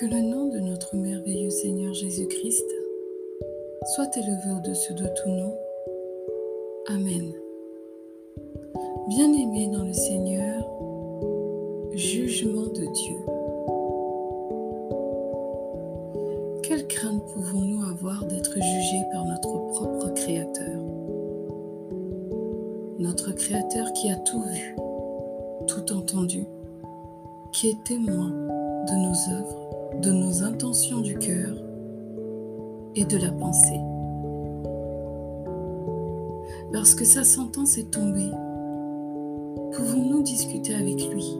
Que le nom de notre merveilleux Seigneur Jésus-Christ soit élevé au-dessus de tout nom. Amen. Bien-aimés dans le Seigneur, jugement de Dieu. Quelle crainte pouvons-nous avoir d'être jugés par notre propre Créateur? Notre Créateur qui a tout vu, tout entendu, qui est témoin de nos œuvres, de nos intentions du cœur et de la pensée. Lorsque sa sentence est tombée, pouvons-nous discuter avec lui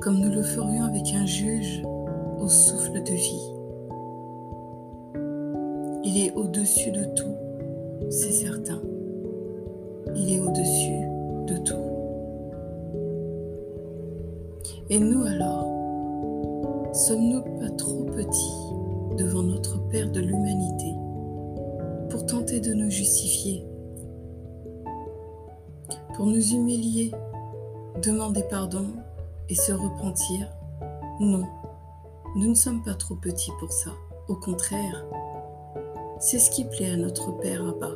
comme nous le ferions avec un juge au souffle de vie? Il est au-dessus de tout, c'est certain. Il est au-dessus de tout. Et nous alors, sommes-nous pas trop petits devant notre Père de l'humanité pour tenter de nous justifier, pour nous humilier, demander pardon et se repentir? Non, nous ne sommes pas trop petits pour ça. Au contraire, c'est ce qui plaît à notre Père Abba.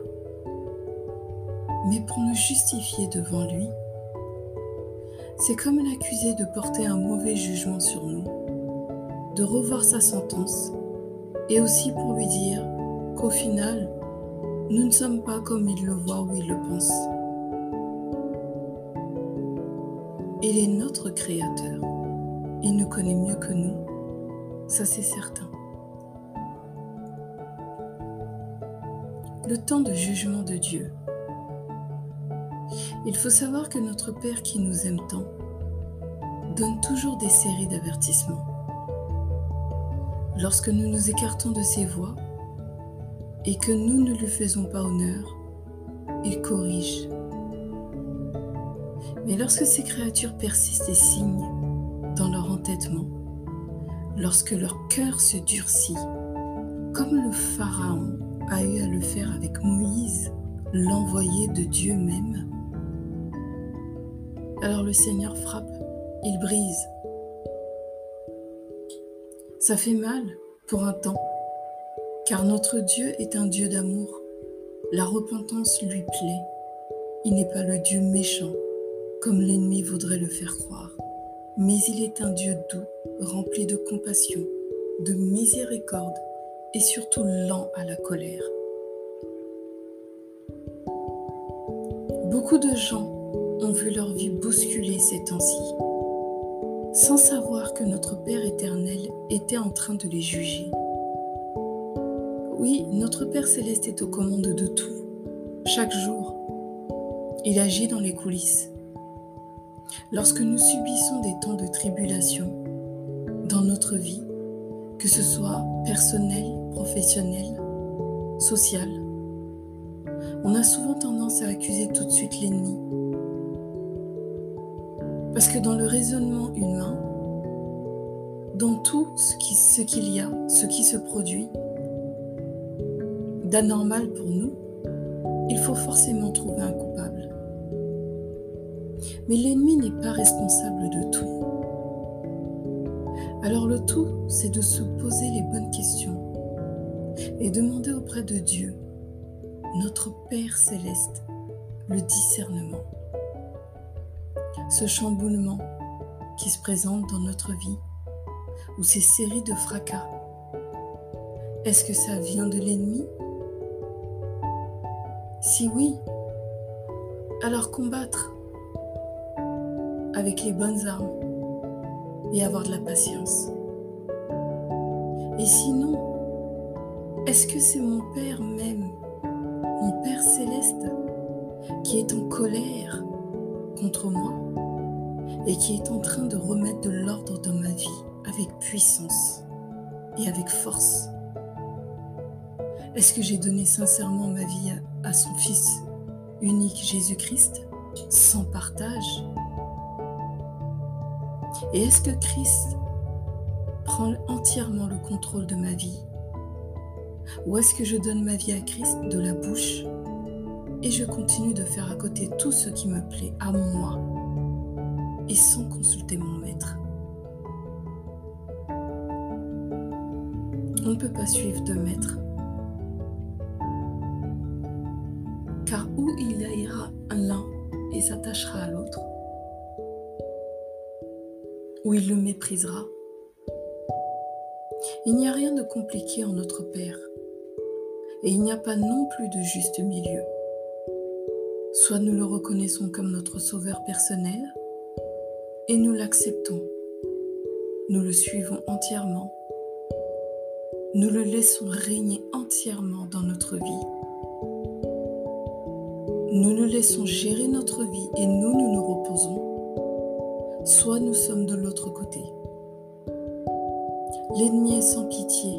Mais pour nous justifier devant lui, c'est comme l'accuser de porter un mauvais jugement sur nous, de revoir sa sentence, et aussi pour lui dire qu'au final, nous ne sommes pas comme il le voit ou il le pense. Il est notre Créateur. Il nous connaît mieux que nous. Ça, c'est certain. Le temps de jugement de Dieu il faut savoir que notre Père qui nous aime tant donne toujours des séries d'avertissements. Lorsque nous nous écartons de ses voies et que nous ne lui faisons pas honneur, il corrige. Mais lorsque ces créatures persistent et signent dans leur entêtement, lorsque leur cœur se durcit, comme le Pharaon a eu à le faire avec Moïse, l'envoyé de Dieu même, alors le Seigneur frappe, il brise. Ça fait mal pour un temps, car notre Dieu est un Dieu d'amour. La repentance lui plaît. Il n'est pas le Dieu méchant, comme l'ennemi voudrait le faire croire, mais il est un Dieu doux, rempli de compassion, de miséricorde et surtout lent à la colère. Beaucoup de gens ont vu leur vie bousculer ces temps-ci, sans savoir que notre Père éternel était en train de les juger. Oui, notre Père céleste est aux commandes de tout, chaque jour. Il agit dans les coulisses. Lorsque nous subissons des temps de tribulation dans notre vie, que ce soit personnel, professionnel, social, on a souvent tendance à accuser tout de suite l'ennemi parce que dans le raisonnement humain, dans tout ce qu'il y a, ce qui se produit, d'anormal pour nous, il faut forcément trouver un coupable. Mais l'ennemi n'est pas responsable de tout. Alors le tout, c'est de se poser les bonnes questions et demander auprès de Dieu, notre Père céleste, le discernement ce chamboulement qui se présente dans notre vie, ou ces séries de fracas. Est-ce que ça vient de l'ennemi? Si oui, alors combattre avec les bonnes armes et avoir de la patience. Et sinon, est-ce que c'est mon Père même, mon Père céleste, qui est en colère contre moi et qui est en train de remettre de l'ordre dans ma vie avec puissance et avec force. Est-ce que j'ai donné sincèrement ma vie à, son Fils unique Jésus-Christ sans partage? Et est-ce que Christ prend entièrement le contrôle de ma vie? Ou est-ce que je donne ma vie à Christ de la bouche et je continue de faire à côté tout ce qui me plaît à moi et sans consulter mon maître. On ne peut pas suivre deux maîtres. Car où il ira l'un et s'attachera à l'autre, ou il le méprisera. Il n'y a rien de compliqué en notre Père, et il n'y a pas non plus de juste milieu. Soit nous le reconnaissons comme notre Sauveur personnel, et nous l'acceptons. Nous le suivons entièrement. Nous le laissons régner entièrement dans notre vie. Nous le laissons gérer notre vie et nous, nous reposons. Soit nous sommes de l'autre côté. L'ennemi est sans pitié.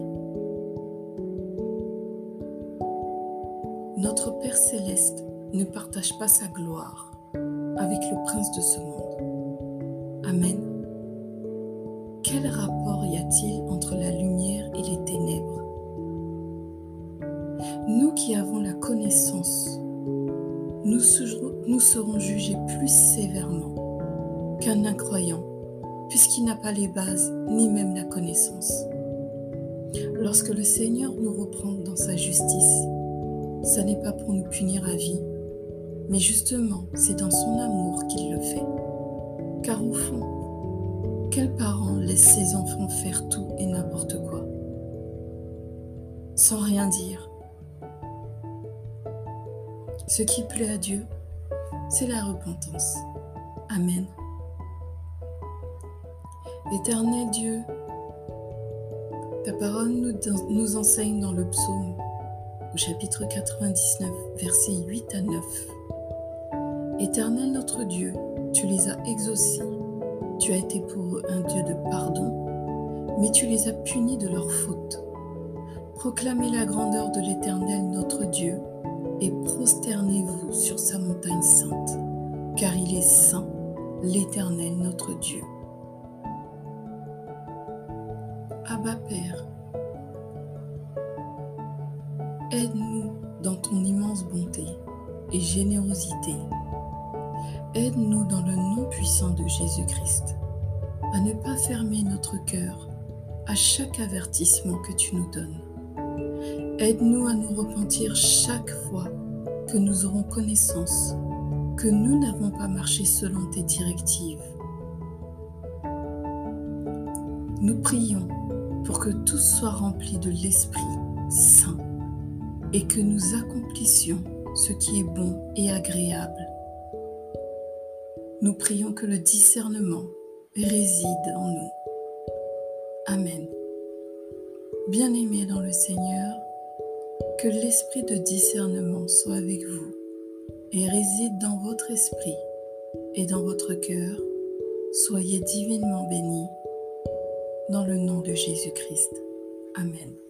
Notre Père céleste ne partage pas sa gloire avec le prince de ce monde. Amen. Quel rapport y a-t-il entre la lumière et les ténèbres? Nous qui avons la connaissance, nous serons, jugés plus sévèrement qu'un incroyant, puisqu'il n'a pas les bases ni même la connaissance. Lorsque le Seigneur nous reprend dans sa justice, ce n'est pas pour nous punir à vie, mais justement c'est dans son amour qu'il le fait. Car au fond, quel parent laisse ses enfants faire tout et n'importe quoi? Sans rien dire, ce qui plaît à Dieu, c'est la repentance. Amen. Éternel Dieu, ta parole nous, enseigne dans le psaume au chapitre 99, versets 8 à 9. Éternel notre Dieu, tu les as exaucés. Tu as été pour eux un Dieu de pardon, mais tu les as punis de leurs fautes. Proclamez la grandeur de l'Éternel notre Dieu et prosternez-vous sur sa montagne sainte, car il est saint, l'Éternel notre Dieu. Abba Père, aide-nous dans ton immense bonté et générosité. Aide-nous dans le nom puissant de Jésus-Christ à ne pas fermer notre cœur à chaque avertissement que tu nous donnes Aide-nous à nous repentir chaque fois que nous aurons connaissance que nous n'avons pas marché selon tes directives. Nous prions pour que tout soit rempli de l'Esprit Saint et que nous accomplissions ce qui est bon et agréable. Nous prions que le discernement réside en nous. Amen. Bien-aimés dans le Seigneur, que l'esprit de discernement soit avec vous et réside dans votre esprit et dans votre cœur. Soyez divinement bénis dans le nom de Jésus-Christ. Amen.